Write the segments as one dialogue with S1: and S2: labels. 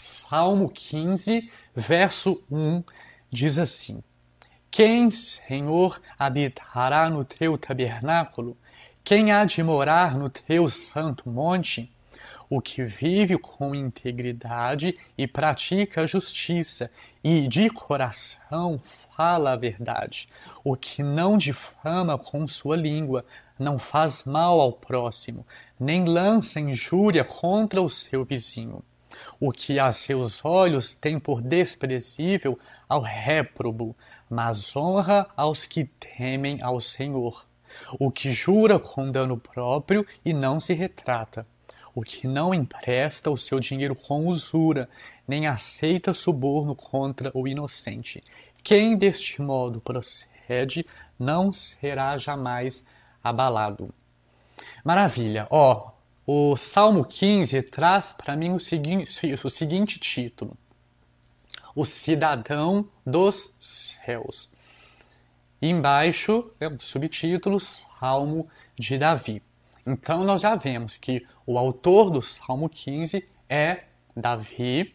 S1: Salmo 15, verso 1 diz assim: Quem, Senhor, habitará no teu tabernáculo? Quem há de morar no teu santo monte? O que vive com integridade e pratica a justiça, e de coração fala a verdade. O que não difama com sua língua, não faz mal ao próximo, nem lança injúria contra o seu vizinho o que a seus olhos tem por desprezível ao réprobo, mas honra aos que temem ao Senhor. O que jura com dano próprio e não se retrata. O que não empresta o seu dinheiro com usura, nem aceita suborno contra o inocente. Quem deste modo procede não será jamais abalado. Maravilha! Ó, oh, o Salmo 15 traz para mim o seguinte, o seguinte título: O Cidadão dos Céus. Embaixo, é o subtítulo Salmo de Davi. Então nós já vemos que o autor do Salmo 15 é Davi.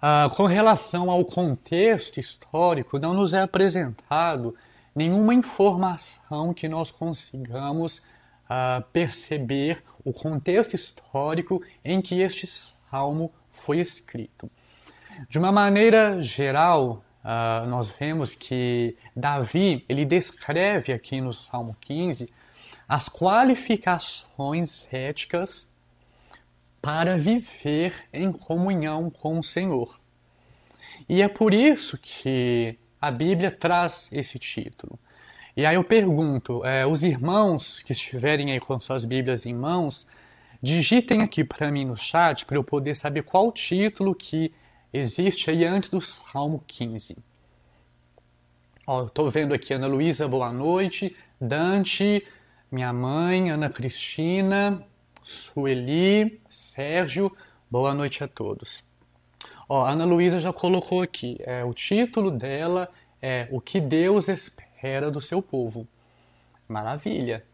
S1: Ah, com relação ao contexto histórico, não nos é apresentado nenhuma informação que nós consigamos uh, perceber o contexto histórico em que este salmo foi escrito. De uma maneira geral, uh, nós vemos que Davi ele descreve aqui no Salmo 15 as qualificações éticas para viver em comunhão com o Senhor. E é por isso que a Bíblia traz esse título. E aí eu pergunto, é, os irmãos que estiverem aí com suas Bíblias em mãos, digitem aqui para mim no chat para eu poder saber qual título que existe aí antes do Salmo 15. Ó, estou vendo aqui Ana Luísa, boa noite, Dante, minha mãe, Ana Cristina, Sueli, Sérgio, boa noite a todos. Ó, Ana Luísa já colocou aqui, é, o título dela é O que Deus espera era do seu povo. Maravilha!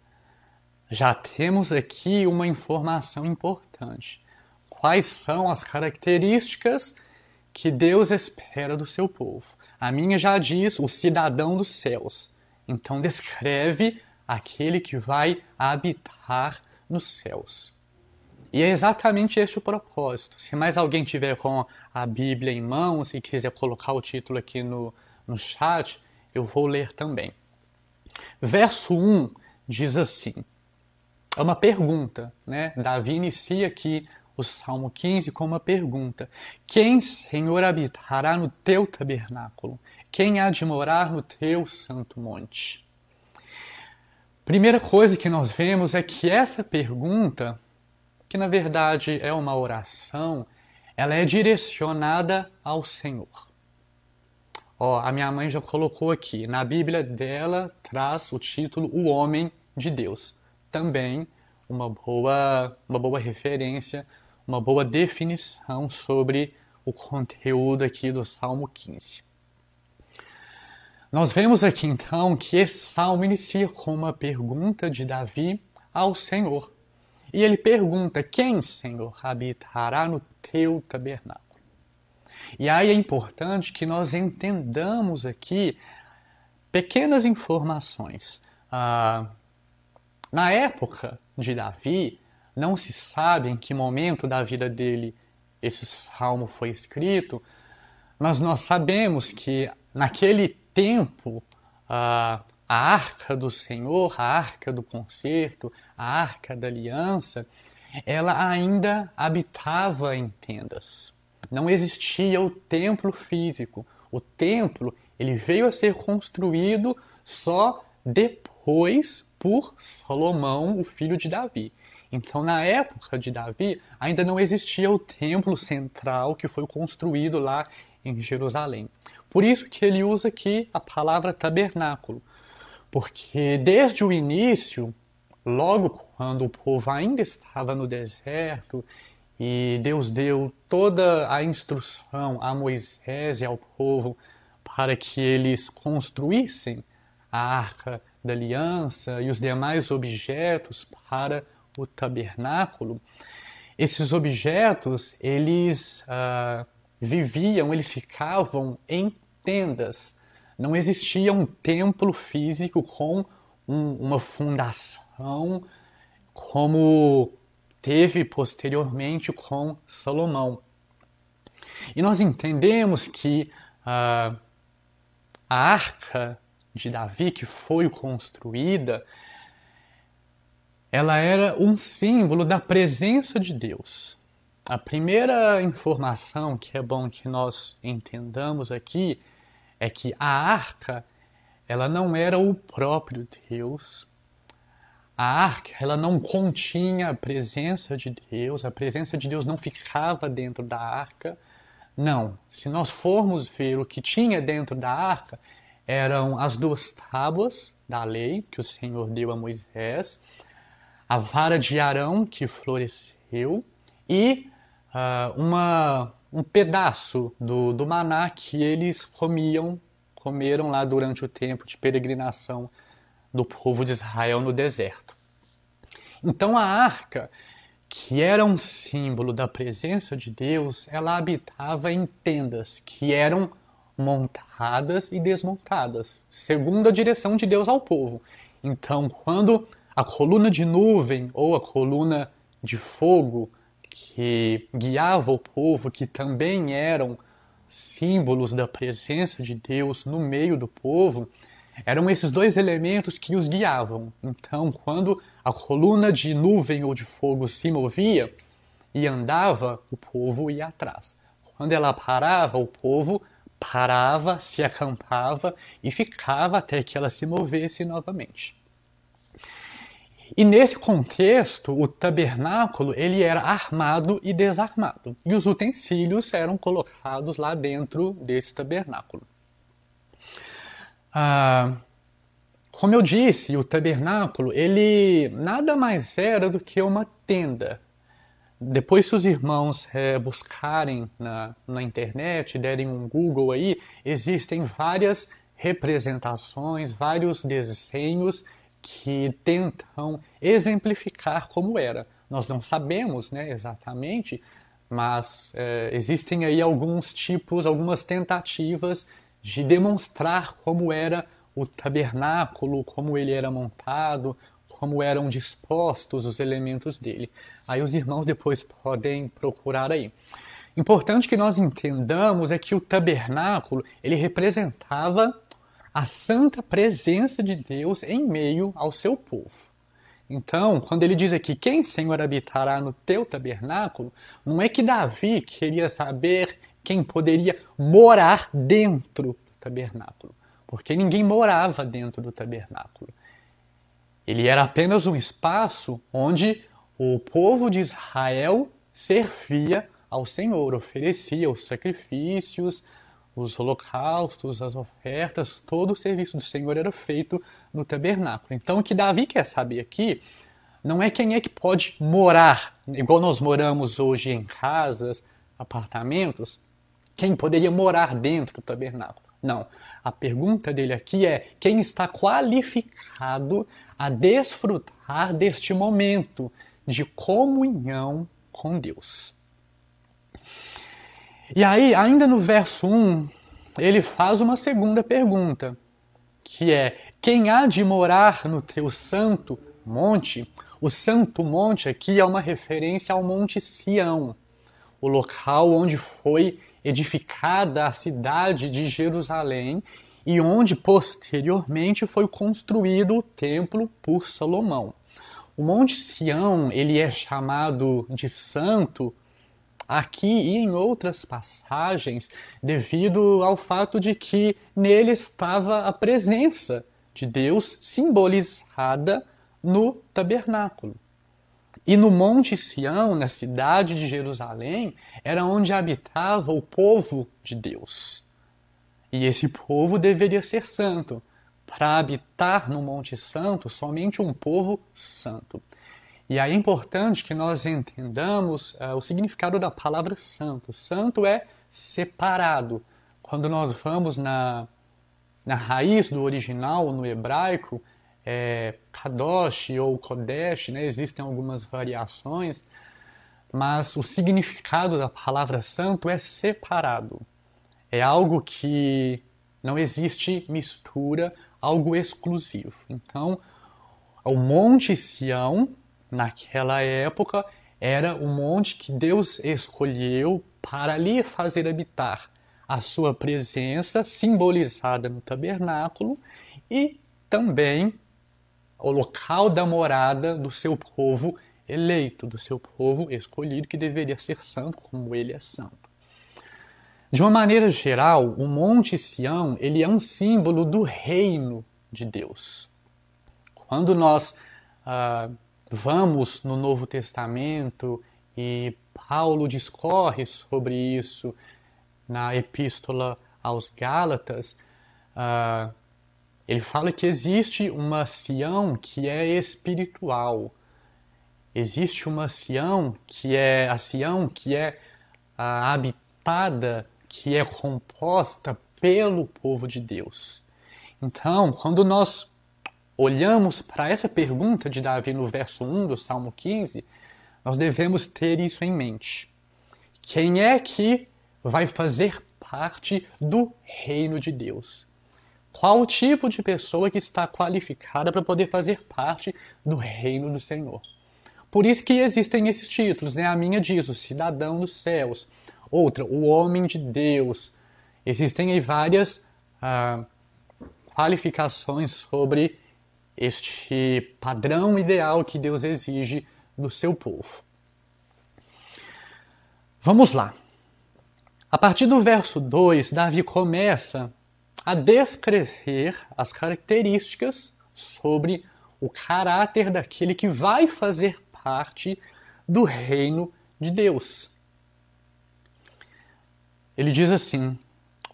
S1: Já temos aqui uma informação importante. Quais são as características que Deus espera do seu povo? A minha já diz o cidadão dos céus. Então descreve aquele que vai habitar nos céus. E é exatamente este o propósito. Se mais alguém tiver com a Bíblia em mãos e quiser colocar o título aqui no, no chat, eu vou ler também. Verso 1 diz assim: é uma pergunta, né? Davi inicia aqui o Salmo 15 com uma pergunta: Quem, Senhor, habitará no teu tabernáculo? Quem há de morar no teu santo monte? Primeira coisa que nós vemos é que essa pergunta, que na verdade é uma oração, ela é direcionada ao Senhor. Ó, a minha mãe já colocou aqui, na Bíblia dela traz o título O Homem de Deus. Também uma boa, uma boa referência, uma boa definição sobre o conteúdo aqui do Salmo 15. Nós vemos aqui então que esse salmo inicia com uma pergunta de Davi ao Senhor. E ele pergunta: Quem, Senhor, habitará no teu tabernáculo? E aí é importante que nós entendamos aqui pequenas informações. Ah, na época de Davi, não se sabe em que momento da vida dele esse salmo foi escrito, mas nós sabemos que naquele tempo ah, a arca do Senhor, a arca do concerto, a arca da aliança, ela ainda habitava em tendas não existia o templo físico. O templo ele veio a ser construído só depois por Salomão, o filho de Davi. Então, na época de Davi, ainda não existia o templo central que foi construído lá em Jerusalém. Por isso que ele usa aqui a palavra tabernáculo, porque desde o início, logo quando o povo ainda estava no deserto e Deus deu toda a instrução a Moisés e ao povo para que eles construíssem a arca da aliança e os demais objetos para o tabernáculo. esses objetos, eles uh, viviam, eles ficavam em tendas. Não existia um templo físico com um, uma fundação como teve posteriormente com Salomão. E nós entendemos que uh, a arca de Davi que foi construída, ela era um símbolo da presença de Deus. A primeira informação que é bom que nós entendamos aqui é que a arca ela não era o próprio Deus. A arca ela não continha a presença de Deus, a presença de Deus não ficava dentro da arca. Não, se nós formos ver o que tinha dentro da arca, eram as duas tábuas da lei que o Senhor deu a Moisés, a vara de Arão que floresceu e uh, uma, um pedaço do, do maná que eles comiam, comeram lá durante o tempo de peregrinação do povo de Israel no deserto. Então a arca, que era um símbolo da presença de Deus, ela habitava em tendas que eram montadas e desmontadas, segundo a direção de Deus ao povo. Então, quando a coluna de nuvem ou a coluna de fogo que guiava o povo, que também eram símbolos da presença de Deus no meio do povo, eram esses dois elementos que os guiavam. Então, quando a coluna de nuvem ou de fogo se movia e andava, o povo ia atrás. Quando ela parava, o povo parava, se acampava e ficava até que ela se movesse novamente. E nesse contexto, o tabernáculo ele era armado e desarmado, e os utensílios eram colocados lá dentro desse tabernáculo. Ah, como eu disse, o tabernáculo ele nada mais era do que uma tenda. Depois, se os irmãos é, buscarem na, na internet, derem um Google aí, existem várias representações, vários desenhos que tentam exemplificar como era. Nós não sabemos né, exatamente, mas é, existem aí alguns tipos, algumas tentativas de demonstrar como era o tabernáculo, como ele era montado, como eram dispostos os elementos dele. Aí os irmãos depois podem procurar aí. Importante que nós entendamos é que o tabernáculo ele representava a santa presença de Deus em meio ao seu povo. Então, quando ele diz aqui, quem, Senhor, habitará no teu tabernáculo, não é que Davi queria saber quem poderia morar dentro do tabernáculo, porque ninguém morava dentro do tabernáculo. Ele era apenas um espaço onde o povo de Israel servia ao Senhor, oferecia os sacrifícios, os holocaustos, as ofertas, todo o serviço do Senhor era feito no tabernáculo. Então, o que Davi quer saber aqui não é quem é que pode morar, igual nós moramos hoje em casas, apartamentos, quem poderia morar dentro do tabernáculo. Não. A pergunta dele aqui é quem está qualificado a desfrutar deste momento de comunhão com Deus. E aí, ainda no verso 1, ele faz uma segunda pergunta, que é: quem há de morar no teu santo monte? O santo monte aqui é uma referência ao Monte Sião, o local onde foi edificada a cidade de Jerusalém e onde posteriormente foi construído o templo por Salomão. O Monte Sião, ele é chamado de santo aqui e em outras passagens, devido ao fato de que nele estava a presença de Deus simbolizada no tabernáculo. E no Monte Sião, na cidade de Jerusalém, era onde habitava o povo de Deus. E esse povo deveria ser santo. Para habitar no Monte Santo, somente um povo santo. E aí é importante que nós entendamos uh, o significado da palavra santo. Santo é separado. Quando nós vamos na, na raiz do original, no hebraico, é Kadosh ou Kodesh, né? existem algumas variações, mas o significado da palavra santo é separado. É algo que não existe mistura, algo exclusivo. Então, o Monte Sião, naquela época, era o monte que Deus escolheu para ali fazer habitar a sua presença, simbolizada no tabernáculo, e também o local da morada do seu povo eleito, do seu povo escolhido, que deveria ser santo como ele é santo. De uma maneira geral, o Monte Sião ele é um símbolo do reino de Deus. Quando nós ah, vamos no Novo Testamento e Paulo discorre sobre isso na Epístola aos Gálatas, ah, ele fala que existe uma Sião que é espiritual. Existe uma Sião que é a Sião que é ah, habitada que é composta pelo povo de Deus. Então, quando nós olhamos para essa pergunta de Davi no verso 1 do Salmo 15, nós devemos ter isso em mente. Quem é que vai fazer parte do reino de Deus? Qual o tipo de pessoa que está qualificada para poder fazer parte do reino do Senhor? Por isso que existem esses títulos, né? A minha diz, o cidadão dos céus, Outra, o homem de Deus. Existem aí várias ah, qualificações sobre este padrão ideal que Deus exige do seu povo. Vamos lá. A partir do verso 2, Davi começa a descrever as características sobre o caráter daquele que vai fazer parte do reino de Deus. Ele diz assim: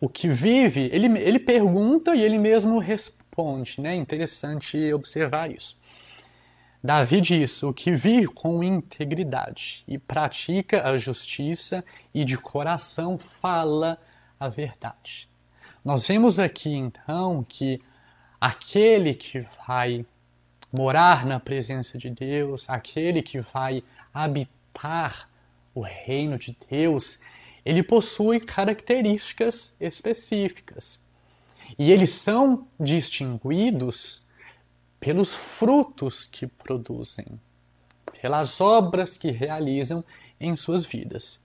S1: o que vive, ele, ele pergunta e ele mesmo responde, né? Interessante observar isso. Davi diz: o que vive com integridade e pratica a justiça e de coração fala a verdade. Nós vemos aqui então que aquele que vai morar na presença de Deus, aquele que vai habitar o reino de Deus, ele possui características específicas. E eles são distinguidos pelos frutos que produzem, pelas obras que realizam em suas vidas.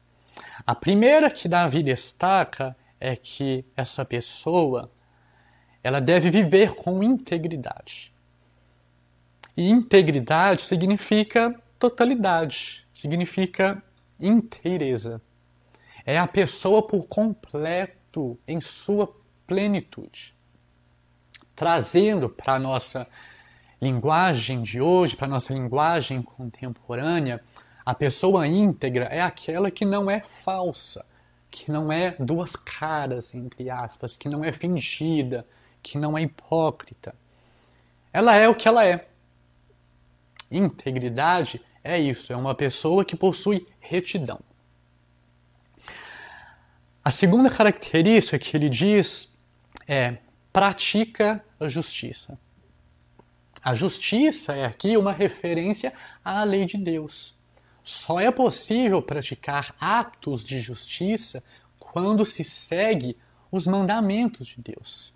S1: A primeira que Davi destaca é que essa pessoa ela deve viver com integridade. E integridade significa totalidade, significa inteireza é a pessoa por completo em sua plenitude. Trazendo para a nossa linguagem de hoje, para a nossa linguagem contemporânea, a pessoa íntegra é aquela que não é falsa, que não é duas caras, entre aspas, que não é fingida, que não é hipócrita. Ela é o que ela é. Integridade é isso, é uma pessoa que possui retidão. A segunda característica que ele diz é pratica a justiça. A justiça é aqui uma referência à lei de Deus. Só é possível praticar atos de justiça quando se segue os mandamentos de Deus.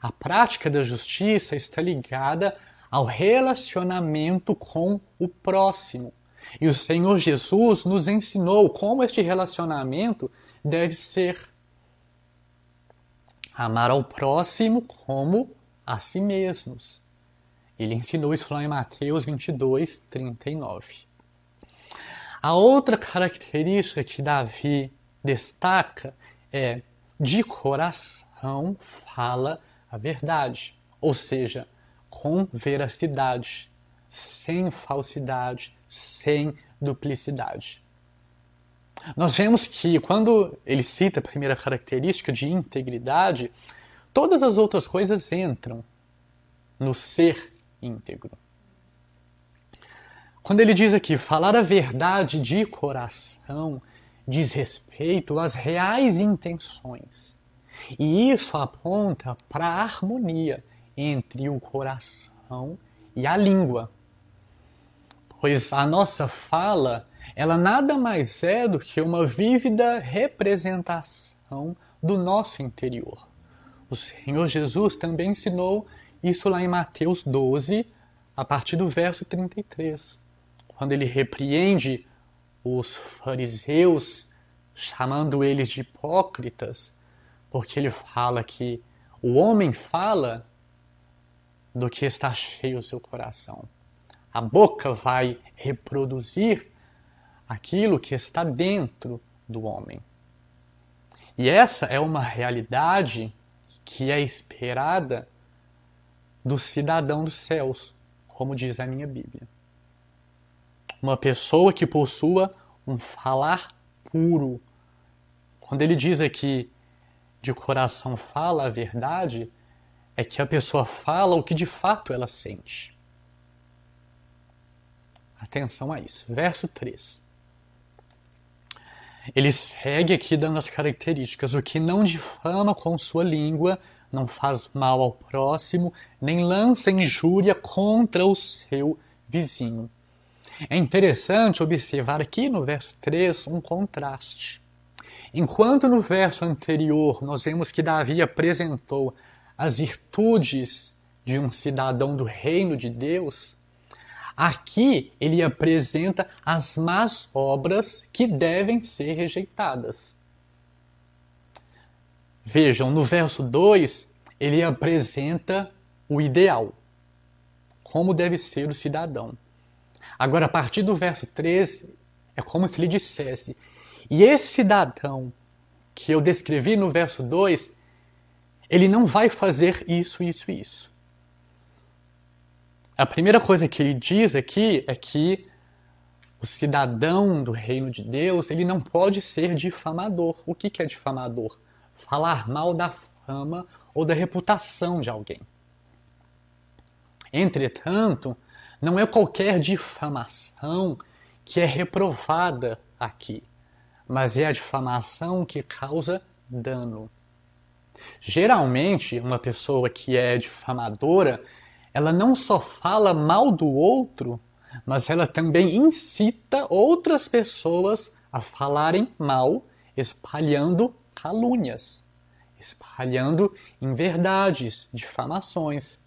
S1: A prática da justiça está ligada ao relacionamento com o próximo. E o Senhor Jesus nos ensinou como este relacionamento deve ser amar ao próximo como a si mesmos. Ele ensinou isso lá em Mateus 22, 39. A outra característica que Davi destaca é de coração fala a verdade, ou seja, com veracidade, sem falsidade, sem duplicidade. Nós vemos que quando ele cita a primeira característica de integridade, todas as outras coisas entram no ser íntegro. Quando ele diz aqui, falar a verdade de coração diz respeito às reais intenções. E isso aponta para a harmonia entre o coração e a língua. Pois a nossa fala ela nada mais é do que uma vívida representação do nosso interior. O Senhor Jesus também ensinou isso lá em Mateus 12, a partir do verso 33, quando ele repreende os fariseus, chamando eles de hipócritas, porque ele fala que o homem fala do que está cheio o seu coração. A boca vai reproduzir aquilo que está dentro do homem. E essa é uma realidade que é esperada do cidadão dos céus, como diz a minha Bíblia. Uma pessoa que possua um falar puro. Quando ele diz aqui de coração fala a verdade, é que a pessoa fala o que de fato ela sente. Atenção a isso. Verso 3. Ele segue aqui dando as características: o que não difama com sua língua, não faz mal ao próximo, nem lança injúria contra o seu vizinho. É interessante observar aqui no verso 3 um contraste. Enquanto no verso anterior nós vemos que Davi apresentou as virtudes de um cidadão do reino de Deus, aqui ele apresenta as más obras que devem ser rejeitadas. Vejam, no verso 2, ele apresenta o ideal, como deve ser o cidadão. Agora, a partir do verso 3, é como se ele dissesse: E esse cidadão que eu descrevi no verso 2, ele não vai fazer isso, isso isso. A primeira coisa que ele diz aqui é que o cidadão do reino de Deus, ele não pode ser difamador. O que é difamador? falar mal da fama ou da reputação de alguém. Entretanto, não é qualquer difamação que é reprovada aqui, mas é a difamação que causa dano. Geralmente, uma pessoa que é difamadora, ela não só fala mal do outro, mas ela também incita outras pessoas a falarem mal, espalhando calúnias, espalhando inverdades, difamações.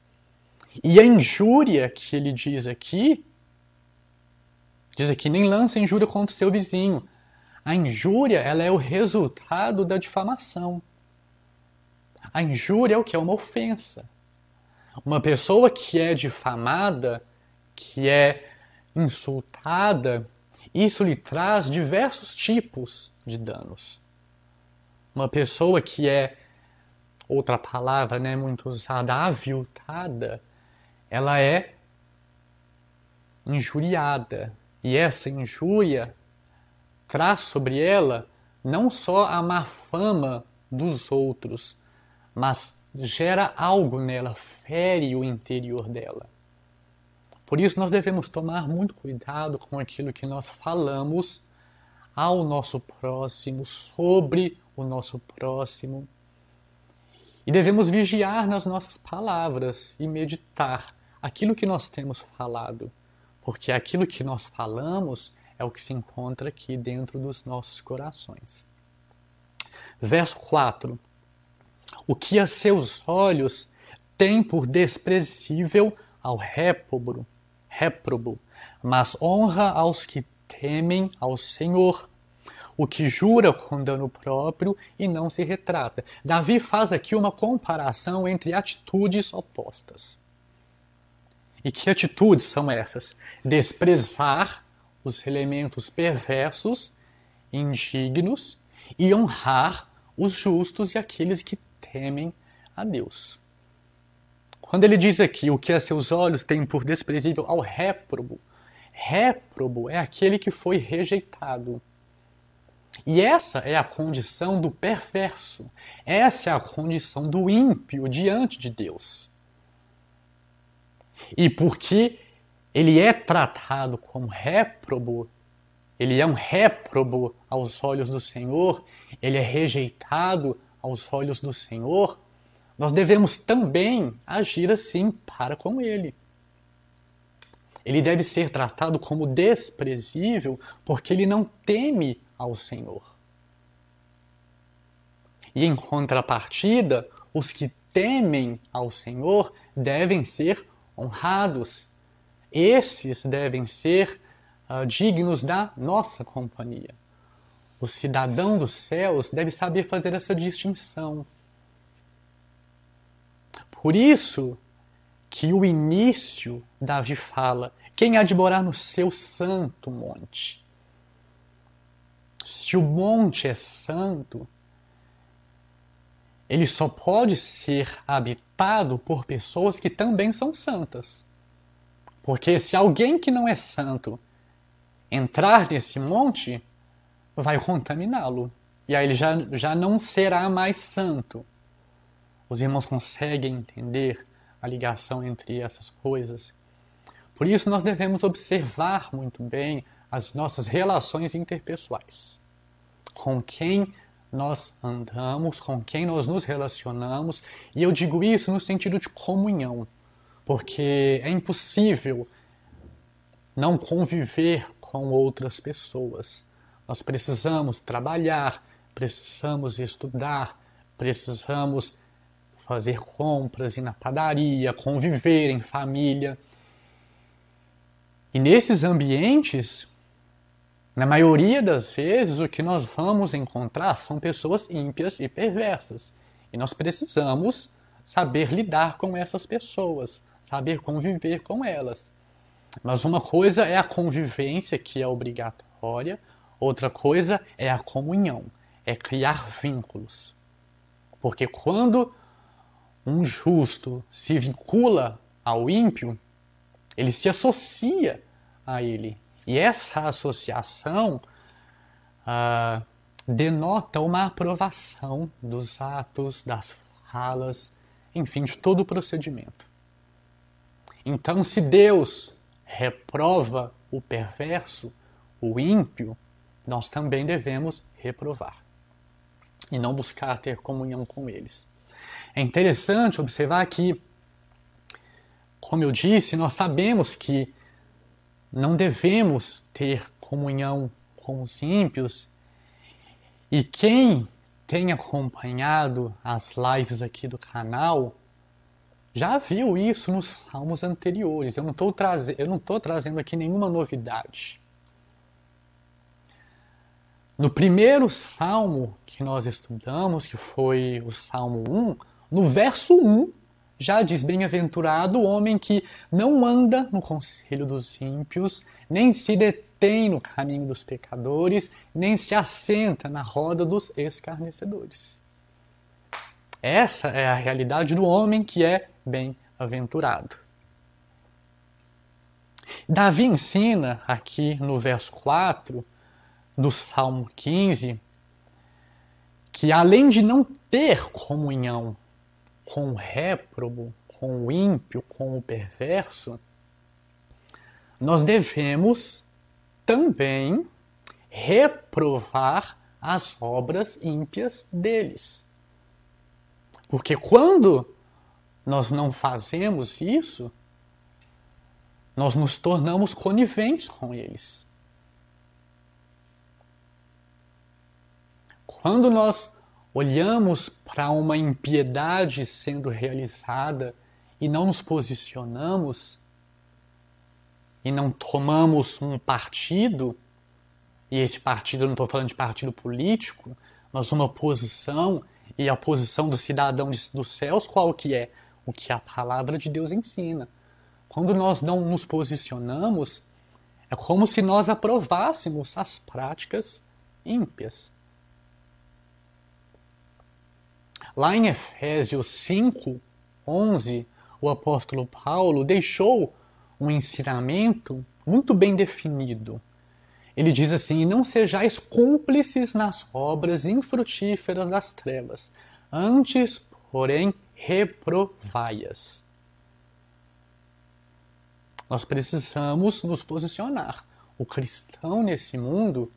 S1: E a injúria que ele diz aqui, diz aqui, nem lança injúria contra seu vizinho. A injúria, ela é o resultado da difamação. A injúria é o que é uma ofensa. Uma pessoa que é difamada, que é insultada, isso lhe traz diversos tipos de danos. Uma pessoa que é, outra palavra né, muito usada, aviltada, ela é injuriada. E essa injúria traz sobre ela não só a má fama dos outros, mas gera algo nela, fere o interior dela. Por isso nós devemos tomar muito cuidado com aquilo que nós falamos ao nosso próximo, sobre o nosso próximo. E devemos vigiar nas nossas palavras e meditar aquilo que nós temos falado, porque aquilo que nós falamos é o que se encontra aqui dentro dos nossos corações. Verso 4: O que a seus olhos tem por desprezível ao réprobo, réprobo, mas honra aos que temem ao Senhor o que jura com dano próprio e não se retrata. Davi faz aqui uma comparação entre atitudes opostas. E que atitudes são essas? Desprezar os elementos perversos, indignos, e honrar os justos e aqueles que temem a Deus. Quando ele diz aqui o que a seus olhos têm por desprezível ao réprobo, réprobo é aquele que foi rejeitado, e essa é a condição do perverso. Essa é a condição do ímpio diante de Deus. E porque ele é tratado como réprobo, ele é um réprobo aos olhos do Senhor, ele é rejeitado aos olhos do Senhor, nós devemos também agir assim para com ele. Ele deve ser tratado como desprezível porque ele não teme ao Senhor. E em contrapartida, os que temem ao Senhor devem ser honrados. Esses devem ser uh, dignos da nossa companhia. O cidadão dos céus deve saber fazer essa distinção. Por isso que o início, Davi fala: quem há de morar no seu santo monte? Se o monte é santo, ele só pode ser habitado por pessoas que também são santas. Porque se alguém que não é santo entrar nesse monte, vai contaminá-lo. E aí ele já, já não será mais santo. Os irmãos conseguem entender a ligação entre essas coisas? Por isso, nós devemos observar muito bem as nossas relações interpessoais. Com quem nós andamos, com quem nós nos relacionamos, e eu digo isso no sentido de comunhão, porque é impossível não conviver com outras pessoas. Nós precisamos trabalhar, precisamos estudar, precisamos fazer compras, ir na padaria, conviver em família. E nesses ambientes, na maioria das vezes, o que nós vamos encontrar são pessoas ímpias e perversas. E nós precisamos saber lidar com essas pessoas, saber conviver com elas. Mas uma coisa é a convivência, que é obrigatória, outra coisa é a comunhão, é criar vínculos. Porque quando um justo se vincula ao ímpio, ele se associa a ele. E essa associação ah, denota uma aprovação dos atos, das falas, enfim, de todo o procedimento. Então, se Deus reprova o perverso, o ímpio, nós também devemos reprovar e não buscar ter comunhão com eles. É interessante observar que, como eu disse, nós sabemos que não devemos ter comunhão com os ímpios. E quem tem acompanhado as lives aqui do canal já viu isso nos salmos anteriores. Eu não estou traze trazendo aqui nenhuma novidade. No primeiro salmo que nós estudamos, que foi o Salmo 1, no verso 1, já diz: Bem-aventurado o homem que não anda no conselho dos ímpios, nem se detém no caminho dos pecadores, nem se assenta na roda dos escarnecedores. Essa é a realidade do homem que é bem-aventurado. Davi ensina aqui no verso 4 do Salmo 15 que além de não ter comunhão com o réprobo, com o ímpio, com o perverso, nós devemos também reprovar as obras ímpias deles. Porque quando nós não fazemos isso, nós nos tornamos coniventes com eles. Quando nós olhamos para uma impiedade sendo realizada e não nos posicionamos e não tomamos um partido, e esse partido, eu não estou falando de partido político, mas uma posição, e a posição do cidadão dos céus, qual que é? O que a palavra de Deus ensina. Quando nós não nos posicionamos, é como se nós aprovássemos as práticas ímpias. Lá em Efésios 5, 11, o apóstolo Paulo deixou um ensinamento muito bem definido. Ele diz assim: Não sejais cúmplices nas obras infrutíferas das trevas, antes, porém, reprovai-as. Nós precisamos nos posicionar. O cristão nesse mundo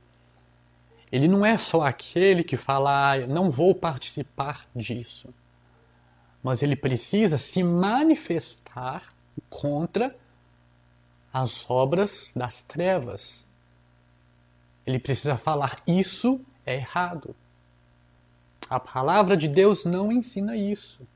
S1: ele não é só aquele que fala, ah, não vou participar disso. Mas ele precisa se manifestar contra as obras das trevas. Ele precisa falar: isso é errado. A palavra de Deus não ensina isso.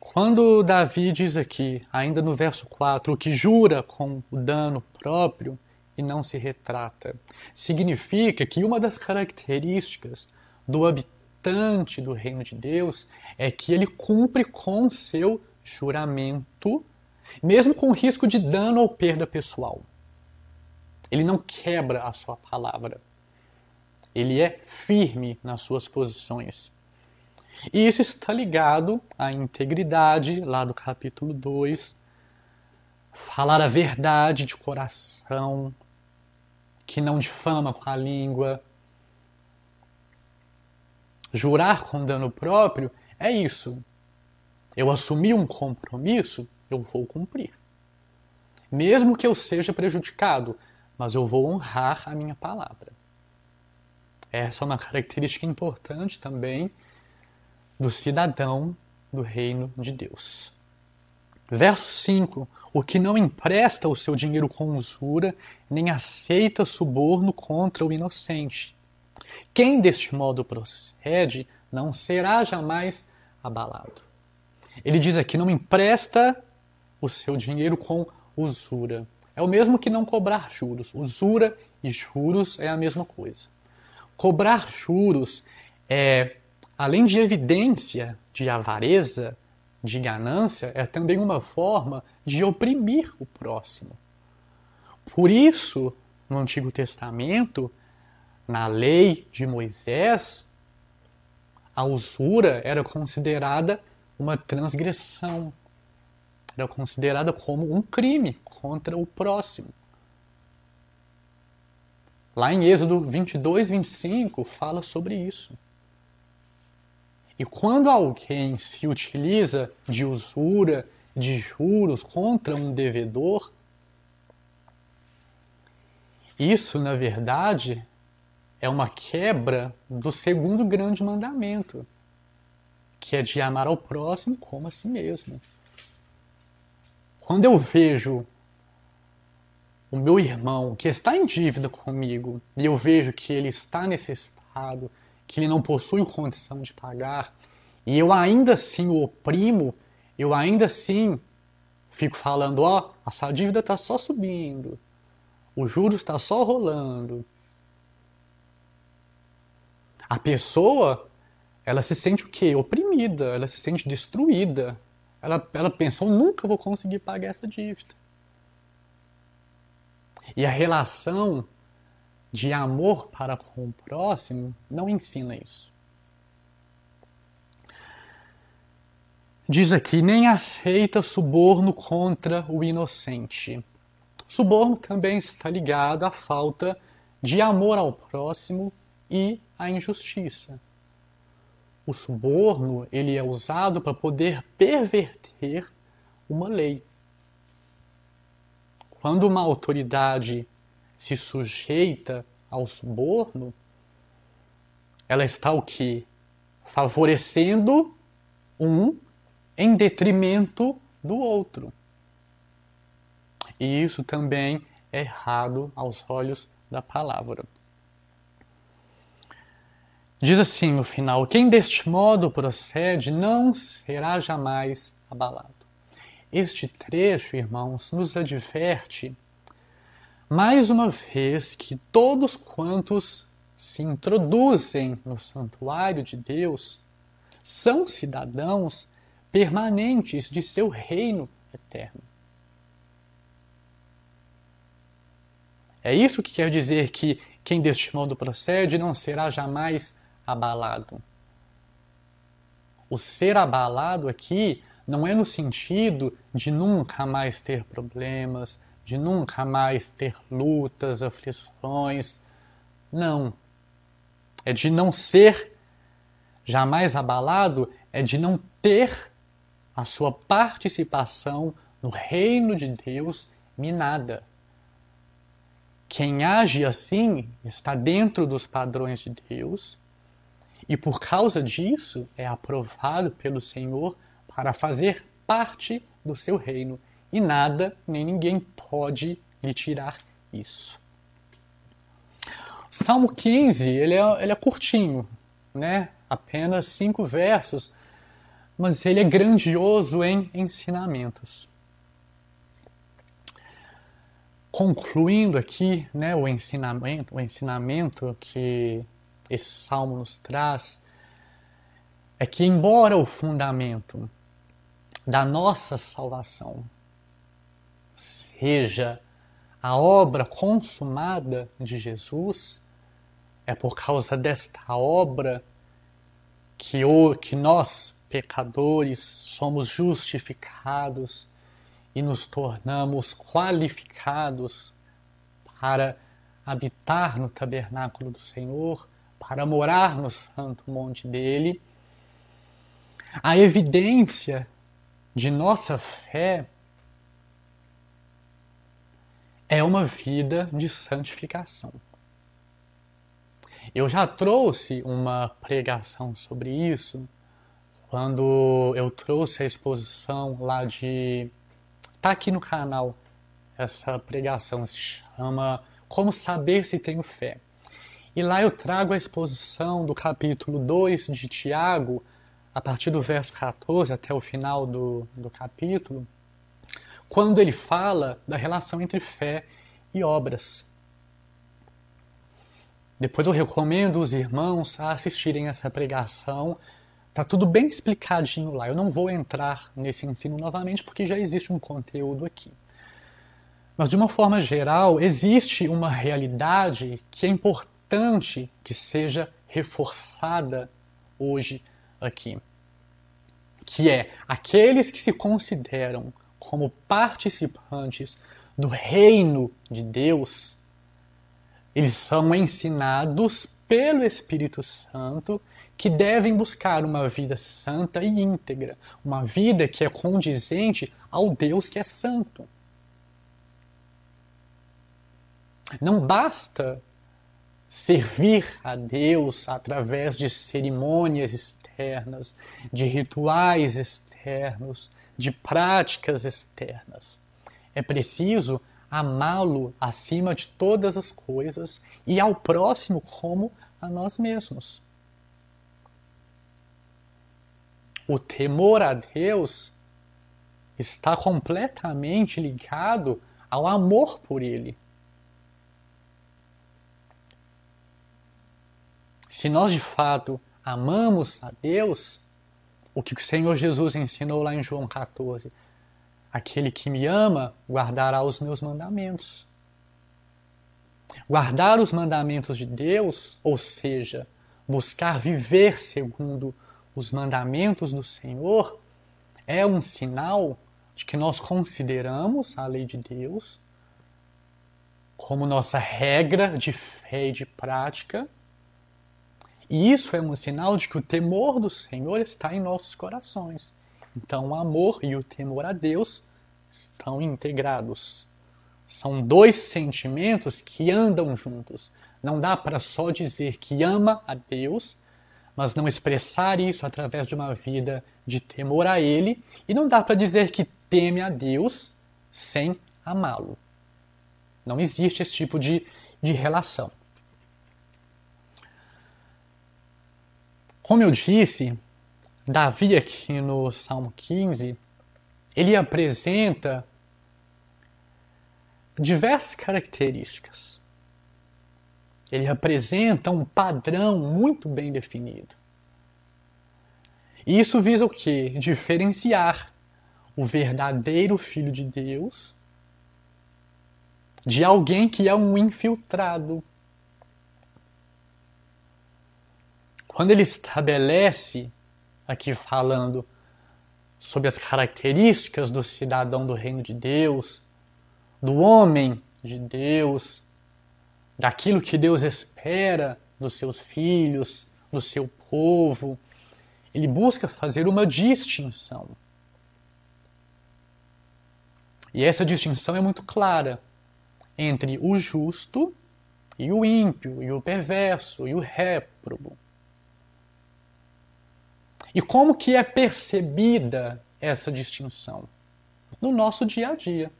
S1: Quando Davi diz aqui, ainda no verso 4, que jura com o dano próprio e não se retrata, significa que uma das características do habitante do reino de Deus é que ele cumpre com seu juramento, mesmo com risco de dano ou perda pessoal. Ele não quebra a sua palavra. Ele é firme nas suas posições. E isso está ligado à integridade, lá do capítulo 2. Falar a verdade de coração, que não difama com a língua. Jurar com dano próprio é isso. Eu assumi um compromisso, eu vou cumprir. Mesmo que eu seja prejudicado, mas eu vou honrar a minha palavra. Essa é uma característica importante também do cidadão do reino de Deus. Verso 5: O que não empresta o seu dinheiro com usura, nem aceita suborno contra o inocente. Quem deste modo procede não será jamais abalado. Ele diz aqui: não empresta o seu dinheiro com usura. É o mesmo que não cobrar juros. Usura e juros é a mesma coisa. Cobrar juros é além de evidência de avareza, de ganância, é também uma forma de oprimir o próximo. Por isso, no Antigo Testamento, na lei de Moisés, a usura era considerada uma transgressão, era considerada como um crime contra o próximo. Lá em Êxodo 22, 25, fala sobre isso. E quando alguém se utiliza de usura, de juros contra um devedor, isso, na verdade, é uma quebra do segundo grande mandamento, que é de amar ao próximo como a si mesmo. Quando eu vejo o meu irmão que está em dívida comigo e eu vejo que ele está necessitado, que ele não possui condição de pagar, e eu ainda assim o oprimo, eu ainda assim fico falando, ó, oh, essa dívida está só subindo, o juros está só rolando. A pessoa, ela se sente o quê? Oprimida, ela se sente destruída. Ela, ela pensa, eu nunca vou conseguir pagar essa dívida. E a relação de amor para com o próximo não ensina isso. Diz aqui: nem aceita suborno contra o inocente. Suborno também está ligado à falta de amor ao próximo e à injustiça. O suborno ele é usado para poder perverter uma lei. Quando uma autoridade se sujeita ao suborno, ela está o que? Favorecendo um em detrimento do outro. E isso também é errado aos olhos da palavra. Diz assim no final: quem deste modo procede não será jamais abalado. Este trecho, irmãos, nos adverte mais uma vez que todos quantos se introduzem no santuário de Deus são cidadãos permanentes de seu reino eterno. É isso que quer dizer que quem deste modo procede não será jamais abalado. O ser abalado aqui não é no sentido de nunca mais ter problemas, de nunca mais ter lutas, aflições. Não. É de não ser jamais abalado, é de não ter a sua participação no reino de Deus minada. Quem age assim está dentro dos padrões de Deus e por causa disso é aprovado pelo Senhor para fazer parte do seu reino e nada nem ninguém pode lhe tirar isso. Salmo 15, ele é, ele é curtinho, né? apenas cinco versos, mas ele é grandioso em ensinamentos. Concluindo aqui né, o, ensinamento, o ensinamento que esse salmo nos traz, é que, embora o fundamento da nossa salvação seja a obra consumada de Jesus, é por causa desta obra que, que nós, pecadores, somos justificados e nos tornamos qualificados para habitar no tabernáculo do Senhor, para morar no santo monte dele. A evidência de nossa fé é uma vida de santificação. Eu já trouxe uma pregação sobre isso quando eu trouxe a exposição lá de. Tá aqui no canal essa pregação, se chama Como Saber Se Tenho Fé. E lá eu trago a exposição do capítulo 2 de Tiago, a partir do verso 14 até o final do, do capítulo, quando ele fala da relação entre fé e obras. Depois eu recomendo os irmãos a assistirem essa pregação. Tá tudo bem explicadinho lá. Eu não vou entrar nesse ensino novamente porque já existe um conteúdo aqui. Mas de uma forma geral, existe uma realidade que é importante que seja reforçada hoje aqui, que é aqueles que se consideram como participantes do reino de Deus eles são ensinados pelo Espírito Santo que devem buscar uma vida santa e íntegra, uma vida que é condizente ao Deus que é santo. Não basta servir a Deus através de cerimônias externas, de rituais externos, de práticas externas. É preciso amá-lo acima de todas as coisas e ao próximo como a nós mesmos. O temor a Deus está completamente ligado ao amor por Ele. Se nós de fato amamos a Deus, o que o Senhor Jesus ensinou lá em João 14, Aquele que me ama guardará os meus mandamentos. Guardar os mandamentos de Deus, ou seja, buscar viver segundo os mandamentos do Senhor, é um sinal de que nós consideramos a lei de Deus como nossa regra de fé e de prática. E isso é um sinal de que o temor do Senhor está em nossos corações. Então, o amor e o temor a Deus estão integrados. São dois sentimentos que andam juntos. Não dá para só dizer que ama a Deus, mas não expressar isso através de uma vida de temor a Ele, e não dá para dizer que teme a Deus sem amá-lo. Não existe esse tipo de, de relação. Como eu disse, Davi aqui no Salmo 15, ele apresenta diversas características. Ele apresenta um padrão muito bem definido. E isso visa o quê? Diferenciar o verdadeiro filho de Deus de alguém que é um infiltrado. Quando ele estabelece aqui falando sobre as características do cidadão do reino de Deus, do homem de Deus, daquilo que Deus espera dos seus filhos, do seu povo. Ele busca fazer uma distinção. E essa distinção é muito clara entre o justo e o ímpio, e o perverso, e o réprobo. E como que é percebida essa distinção? no nosso dia a dia.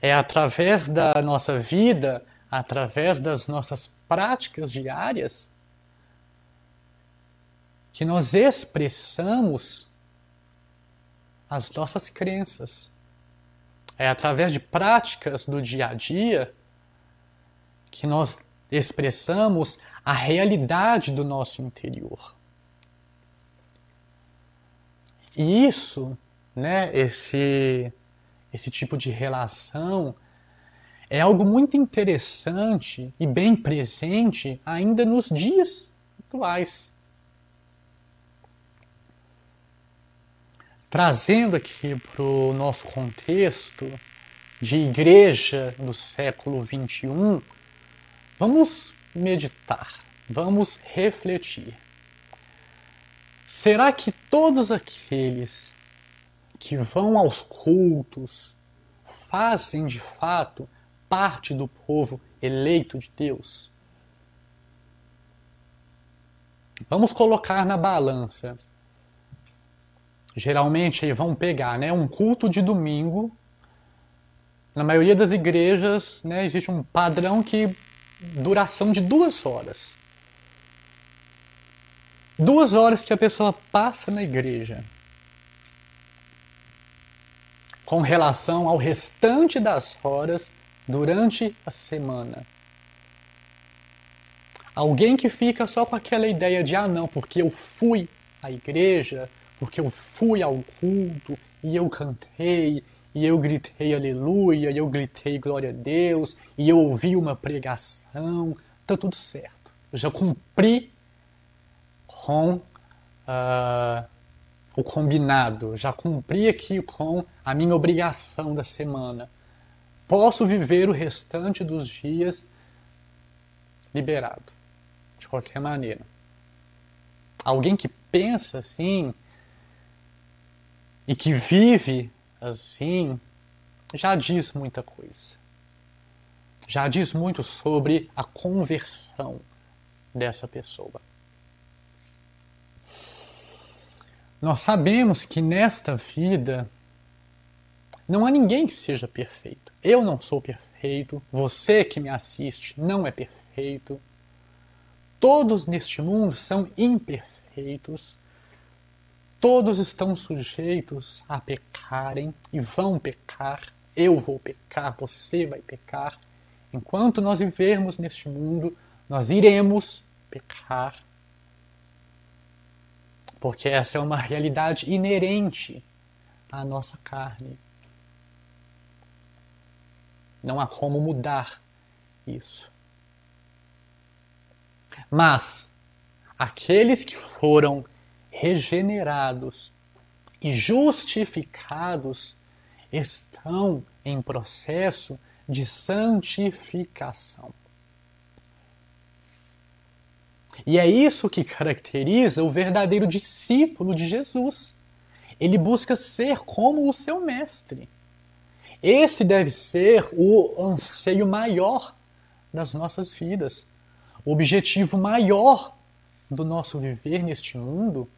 S1: É através da nossa vida, através das nossas práticas diárias, que nós expressamos as nossas crenças. É através de práticas do dia a dia que nós expressamos a realidade do nosso interior. E isso, né, esse, esse tipo de relação é algo muito interessante e bem presente ainda nos dias atuais. Trazendo aqui para o nosso contexto de igreja no século XXI, vamos meditar, vamos refletir. Será que todos aqueles que vão aos cultos fazem de fato parte do povo eleito de Deus? Vamos colocar na balança. Geralmente vão pegar né, um culto de domingo. Na maioria das igrejas né, existe um padrão que duração de duas horas. Duas horas que a pessoa passa na igreja. Com relação ao restante das horas durante a semana. Alguém que fica só com aquela ideia de, ah, não, porque eu fui à igreja, porque eu fui ao culto e eu cantei e eu gritei aleluia, e eu gritei glória a Deus, e eu ouvi uma pregação, tá tudo certo. Eu já cumpri com uh, o combinado, já cumpri aqui com a minha obrigação da semana. Posso viver o restante dos dias liberado, de qualquer maneira. Alguém que pensa assim e que vive assim, já diz muita coisa. Já diz muito sobre a conversão dessa pessoa. Nós sabemos que nesta vida não há ninguém que seja perfeito. Eu não sou perfeito, você que me assiste não é perfeito. Todos neste mundo são imperfeitos. Todos estão sujeitos a pecarem e vão pecar. Eu vou pecar, você vai pecar. Enquanto nós vivermos neste mundo, nós iremos pecar. Porque essa é uma realidade inerente à nossa carne. Não há como mudar isso. Mas aqueles que foram regenerados e justificados estão em processo de santificação. E é isso que caracteriza o verdadeiro discípulo de Jesus. Ele busca ser como o seu mestre. Esse deve ser o anseio maior das nossas vidas, o objetivo maior do nosso viver neste mundo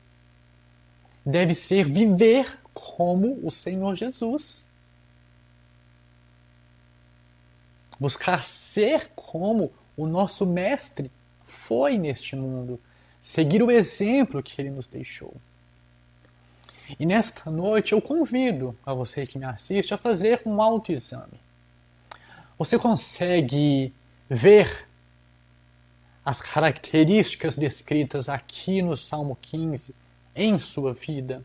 S1: deve ser viver como o Senhor Jesus. Buscar ser como o nosso Mestre foi neste mundo. Seguir o exemplo que ele nos deixou. E nesta noite eu convido a você que me assiste a fazer um autoexame. Você consegue ver as características descritas aqui no Salmo 15 em sua vida.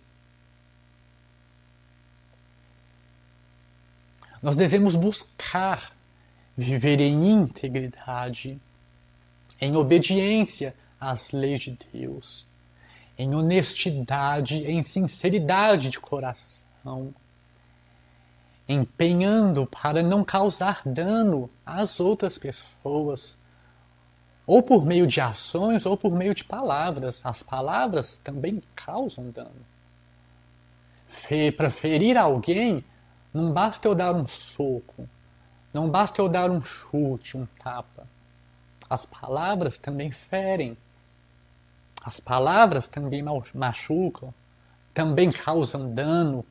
S1: Nós devemos buscar viver em integridade, em obediência às leis de Deus, em honestidade, em sinceridade de coração, empenhando para não causar dano às outras pessoas ou por meio de ações ou por meio de palavras. As palavras também causam dano. Para ferir alguém, não basta eu dar um soco, não basta eu dar um chute, um tapa. As palavras também ferem. As palavras também machucam, também causam dano.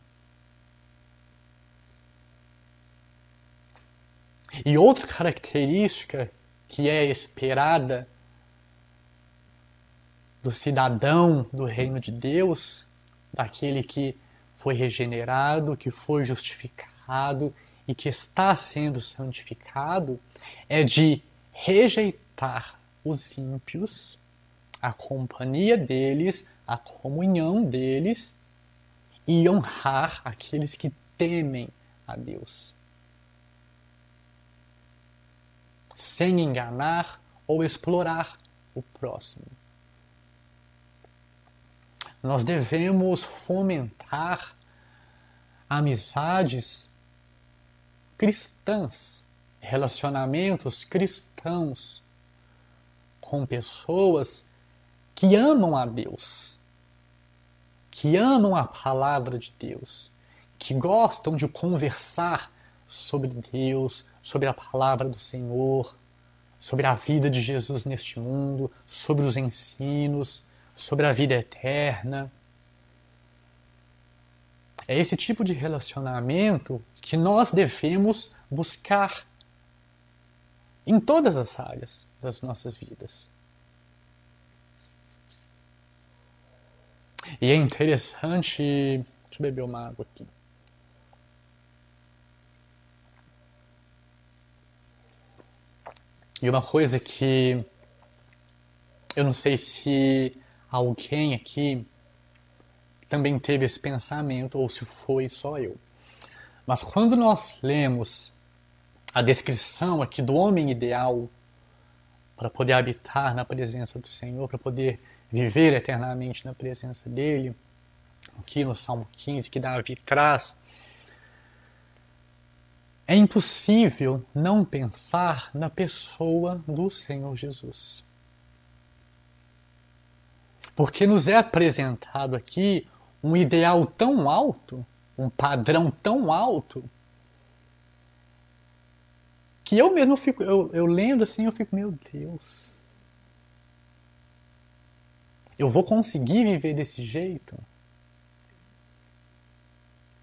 S1: E outra característica que é esperada do cidadão do reino de Deus, daquele que foi regenerado, que foi justificado e que está sendo santificado, é de rejeitar os ímpios, a companhia deles, a comunhão deles e honrar aqueles que temem a Deus. Sem enganar ou explorar o próximo. Nós devemos fomentar amizades cristãs, relacionamentos cristãos com pessoas que amam a Deus, que amam a palavra de Deus, que gostam de conversar sobre Deus, sobre a palavra do Senhor, sobre a vida de Jesus neste mundo, sobre os ensinos, sobre a vida eterna. É esse tipo de relacionamento que nós devemos buscar em todas as áreas das nossas vidas. E é interessante. Deixa eu beber uma água aqui. E uma coisa que eu não sei se alguém aqui também teve esse pensamento ou se foi só eu. Mas quando nós lemos a descrição aqui do homem ideal para poder habitar na presença do Senhor, para poder viver eternamente na presença dele, aqui no Salmo 15 que Davi traz, é impossível não pensar na pessoa do Senhor Jesus. Porque nos é apresentado aqui um ideal tão alto, um padrão tão alto, que eu mesmo fico, eu, eu lendo assim, eu fico, meu Deus, eu vou conseguir viver desse jeito?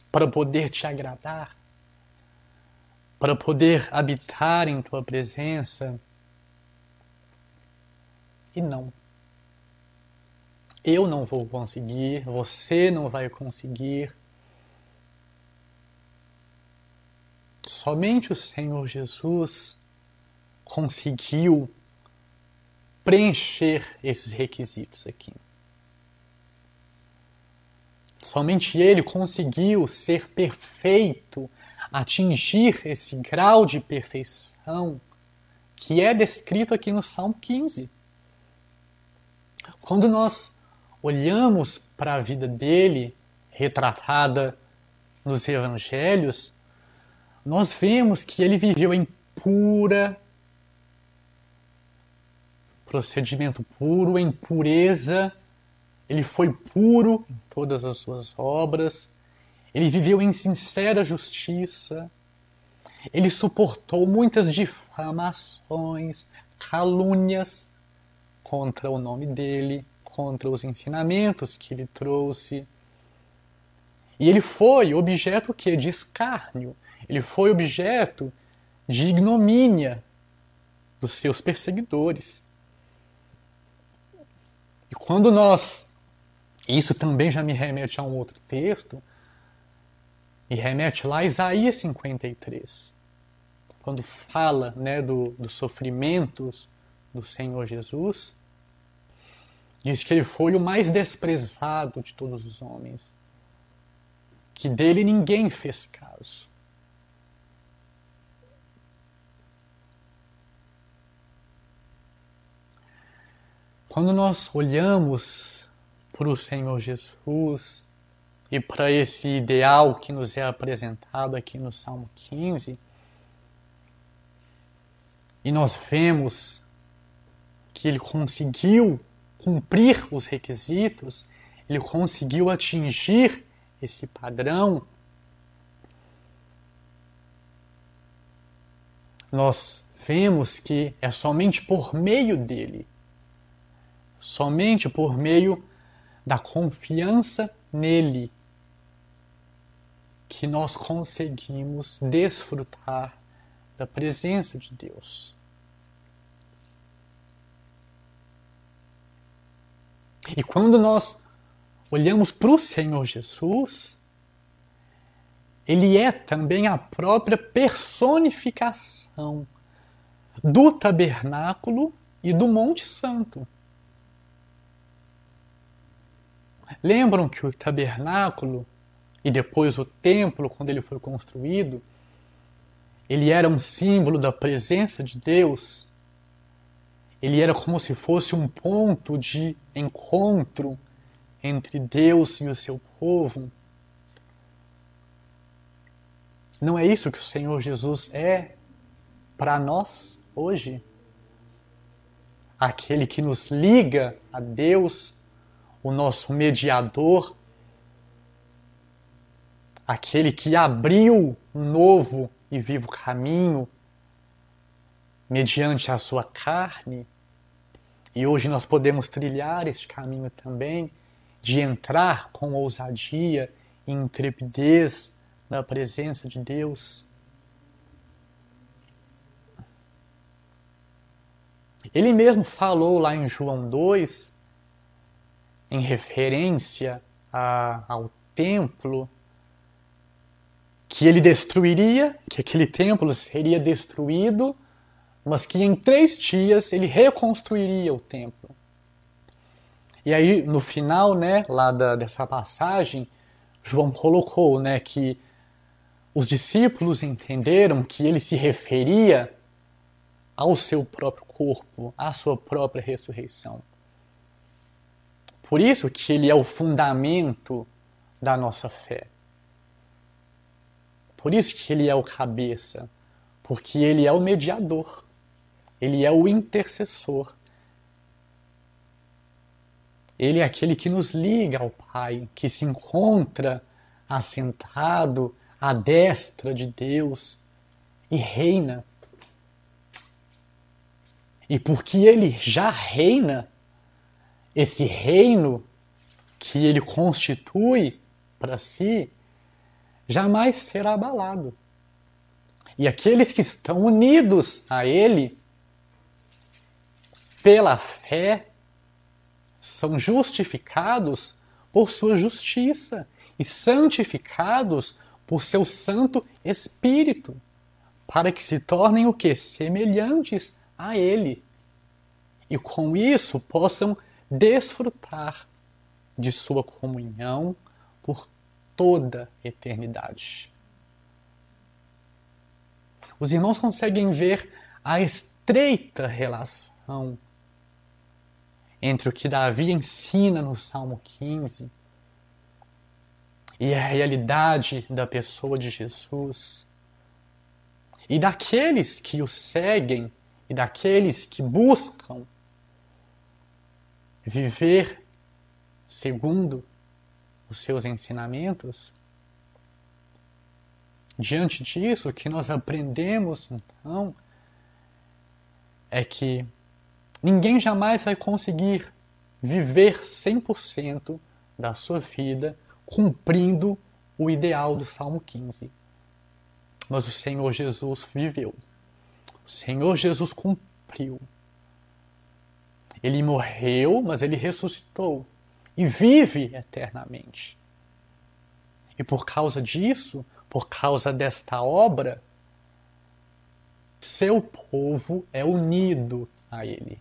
S1: Para poder te agradar? Para poder habitar em tua presença? E não. Eu não vou conseguir, você não vai conseguir. Somente o Senhor Jesus conseguiu preencher esses requisitos aqui. Somente ele conseguiu ser perfeito, atingir esse grau de perfeição que é descrito aqui no Salmo 15. Quando nós olhamos para a vida dele, retratada nos evangelhos, nós vemos que ele viveu em pura procedimento puro, em pureza. Ele foi puro em todas as suas obras. Ele viveu em sincera justiça. Ele suportou muitas difamações, calúnias contra o nome dele contra os ensinamentos que ele trouxe. E ele foi objeto que de escárnio, ele foi objeto de ignomínia dos seus perseguidores. E quando nós, isso também já me remete a um outro texto, e remete lá a Isaías 53, quando fala né, do, dos sofrimentos do Senhor Jesus, Diz que ele foi o mais desprezado de todos os homens, que dele ninguém fez caso. Quando nós olhamos para o Senhor Jesus e para esse ideal que nos é apresentado aqui no Salmo 15, e nós vemos que ele conseguiu cumprir os requisitos, ele conseguiu atingir esse padrão, nós vemos que é somente por meio dele, somente por meio da confiança nele que nós conseguimos desfrutar da presença de Deus. E quando nós olhamos para o Senhor Jesus, ele é também a própria personificação do tabernáculo e do Monte Santo. Lembram que o tabernáculo e depois o templo, quando ele foi construído, ele era um símbolo da presença de Deus. Ele era como se fosse um ponto de encontro entre Deus e o seu povo. Não é isso que o Senhor Jesus é para nós hoje? Aquele que nos liga a Deus, o nosso mediador, aquele que abriu um novo e vivo caminho mediante a sua carne. E hoje nós podemos trilhar este caminho também de entrar com ousadia e intrepidez na presença de Deus. Ele mesmo falou lá em João 2, em referência a, ao templo, que ele destruiria, que aquele templo seria destruído, mas que em três dias ele reconstruiria o templo. E aí, no final, né, lá da, dessa passagem, João colocou, né, que os discípulos entenderam que ele se referia ao seu próprio corpo, à sua própria ressurreição. Por isso que ele é o fundamento da nossa fé. Por isso que ele é o cabeça, porque ele é o mediador, ele é o intercessor ele é aquele que nos liga ao Pai, que se encontra assentado à destra de Deus e reina. E porque ele já reina, esse reino que ele constitui para si, jamais será abalado. E aqueles que estão unidos a ele, pela fé, são justificados por sua justiça e santificados por seu Santo Espírito, para que se tornem o que? Semelhantes a Ele. E com isso possam desfrutar de sua comunhão por toda a eternidade. Os irmãos conseguem ver a estreita relação entre o que Davi ensina no Salmo 15 e a realidade da pessoa de Jesus, e daqueles que o seguem e daqueles que buscam viver segundo os seus ensinamentos. Diante disso, o que nós aprendemos então é que Ninguém jamais vai conseguir viver 100% da sua vida cumprindo o ideal do Salmo 15. Mas o Senhor Jesus viveu. O Senhor Jesus cumpriu. Ele morreu, mas ele ressuscitou e vive eternamente. E por causa disso, por causa desta obra, seu povo é unido a ele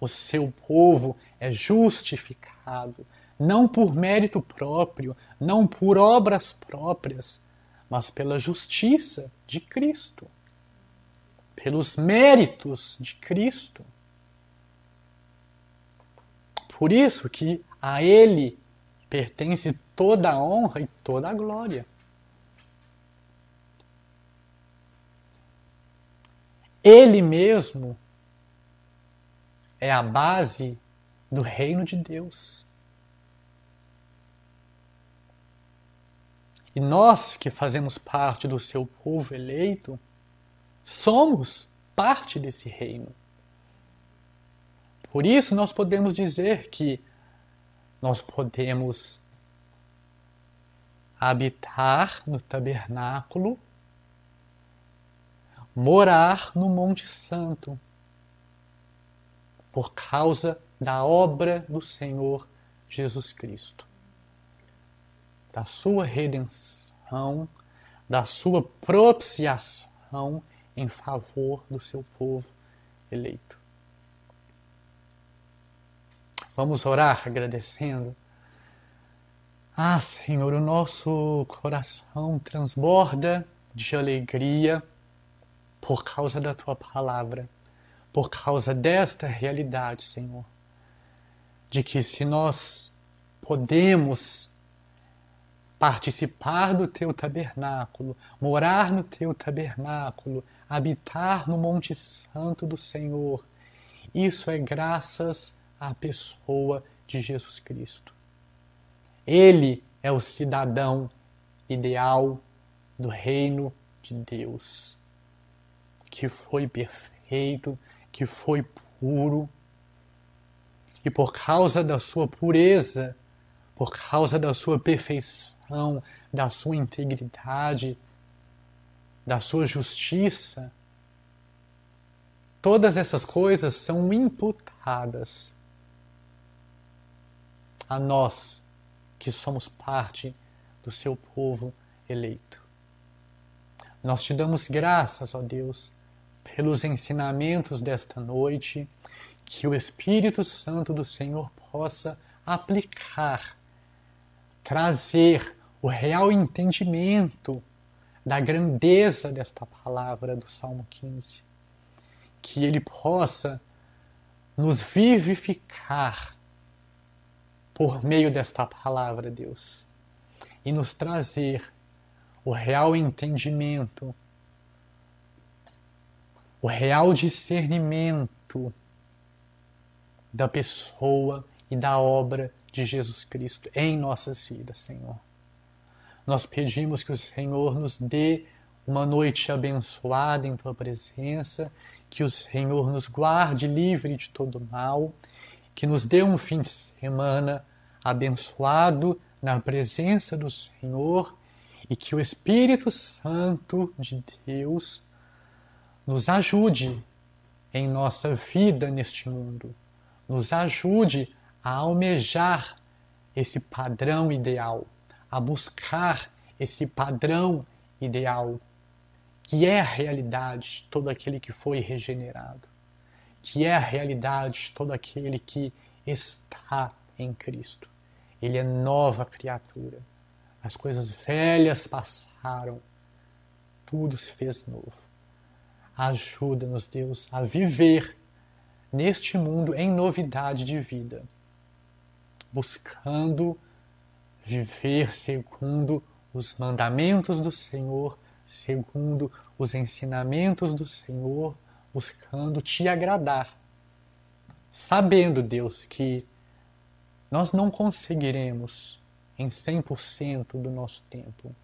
S1: o seu povo é justificado, não por mérito próprio, não por obras próprias, mas pela justiça de Cristo, pelos méritos de Cristo. Por isso que a Ele pertence toda a honra e toda a glória. Ele mesmo é a base do reino de Deus. E nós que fazemos parte do seu povo eleito, somos parte desse reino. Por isso nós podemos dizer que nós podemos habitar no tabernáculo, morar no Monte Santo, por causa da obra do Senhor Jesus Cristo, da sua redenção, da sua propiciação em favor do seu povo eleito. Vamos orar agradecendo. Ah, Senhor, o nosso coração transborda de alegria por causa da tua palavra, por causa desta realidade, Senhor, de que se nós podemos participar do teu tabernáculo, morar no teu tabernáculo, habitar no Monte Santo do Senhor, isso é graças à pessoa de Jesus Cristo. Ele é o cidadão ideal do reino de Deus que foi perfeito, que foi puro. E por causa da sua pureza, por causa da sua perfeição, da sua integridade, da sua justiça, todas essas coisas são imputadas a nós que somos parte do seu povo eleito. Nós te damos graças, ó Deus, pelos ensinamentos desta noite, que o Espírito Santo do Senhor possa aplicar, trazer o real entendimento da grandeza desta palavra do Salmo 15. Que ele possa nos vivificar por meio desta palavra, Deus, e nos trazer o real entendimento o real discernimento da pessoa e da obra de Jesus Cristo em nossas vidas, Senhor. Nós pedimos que o Senhor nos dê uma noite abençoada em tua presença, que o Senhor nos guarde livre de todo mal, que nos dê um fim de semana abençoado na presença do Senhor e que o Espírito Santo de Deus nos ajude em nossa vida neste mundo, nos ajude a almejar esse padrão ideal, a buscar esse padrão ideal, que é a realidade de todo aquele que foi regenerado, que é a realidade de todo aquele que está em Cristo. Ele é nova criatura. As coisas velhas passaram, tudo se fez novo. Ajuda-nos, Deus, a viver neste mundo em novidade de vida, buscando viver segundo os mandamentos do Senhor, segundo os ensinamentos do Senhor, buscando te agradar. Sabendo, Deus, que nós não conseguiremos em 100% do nosso tempo.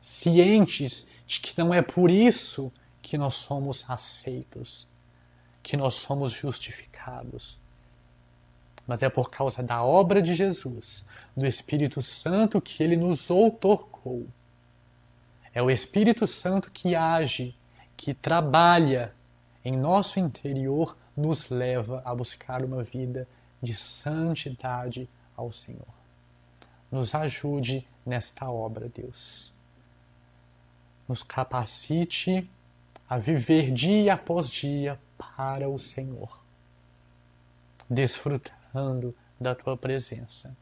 S1: Cientes de que não é por isso que nós somos aceitos, que nós somos justificados. Mas é por causa da obra de Jesus, do Espírito Santo que ele nos outorgou. É o Espírito Santo que age, que trabalha em nosso interior, nos leva a buscar uma vida de santidade ao Senhor. Nos ajude nesta obra, Deus. Nos capacite a viver dia após dia para o Senhor, desfrutando da tua presença.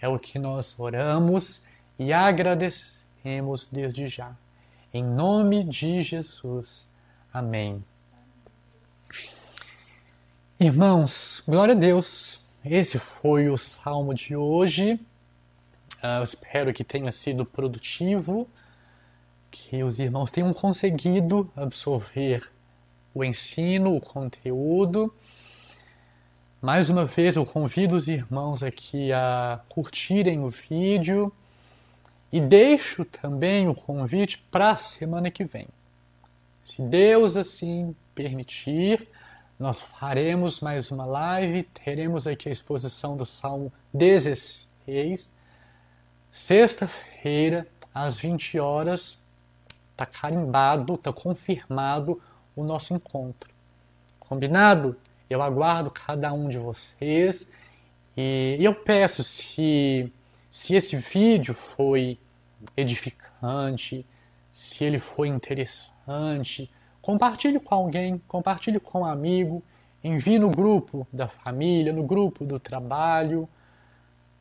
S1: É o que nós oramos e agradecemos desde já. Em nome de Jesus. Amém. Irmãos, glória a Deus. Esse foi o salmo de hoje. Uh, espero que tenha sido produtivo que os irmãos tenham conseguido absorver o ensino, o conteúdo. Mais uma vez, eu convido os irmãos aqui a curtirem o vídeo e deixo também o convite para a semana que vem. Se Deus assim permitir, nós faremos mais uma live, teremos aqui a exposição do Salmo 16 Sexta-feira, às 20 horas, tá carimbado, tá confirmado o nosso encontro. Combinado? Eu aguardo cada um de vocês e eu peço se se esse vídeo foi edificante, se ele foi interessante, compartilhe com alguém, compartilhe com um amigo, envie no grupo da família, no grupo do trabalho,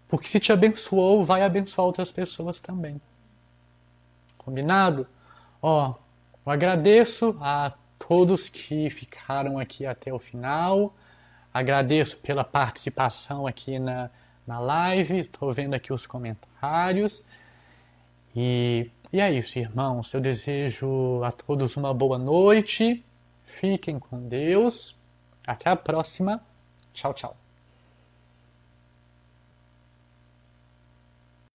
S1: porque se te abençoou, vai abençoar outras pessoas também. Combinado? Ó, eu agradeço a todos que ficaram aqui até o final. Agradeço pela participação aqui na, na live. Estou vendo aqui os comentários. E, e é isso, irmãos. Eu desejo a todos uma boa noite. Fiquem com Deus. Até a próxima. Tchau, tchau.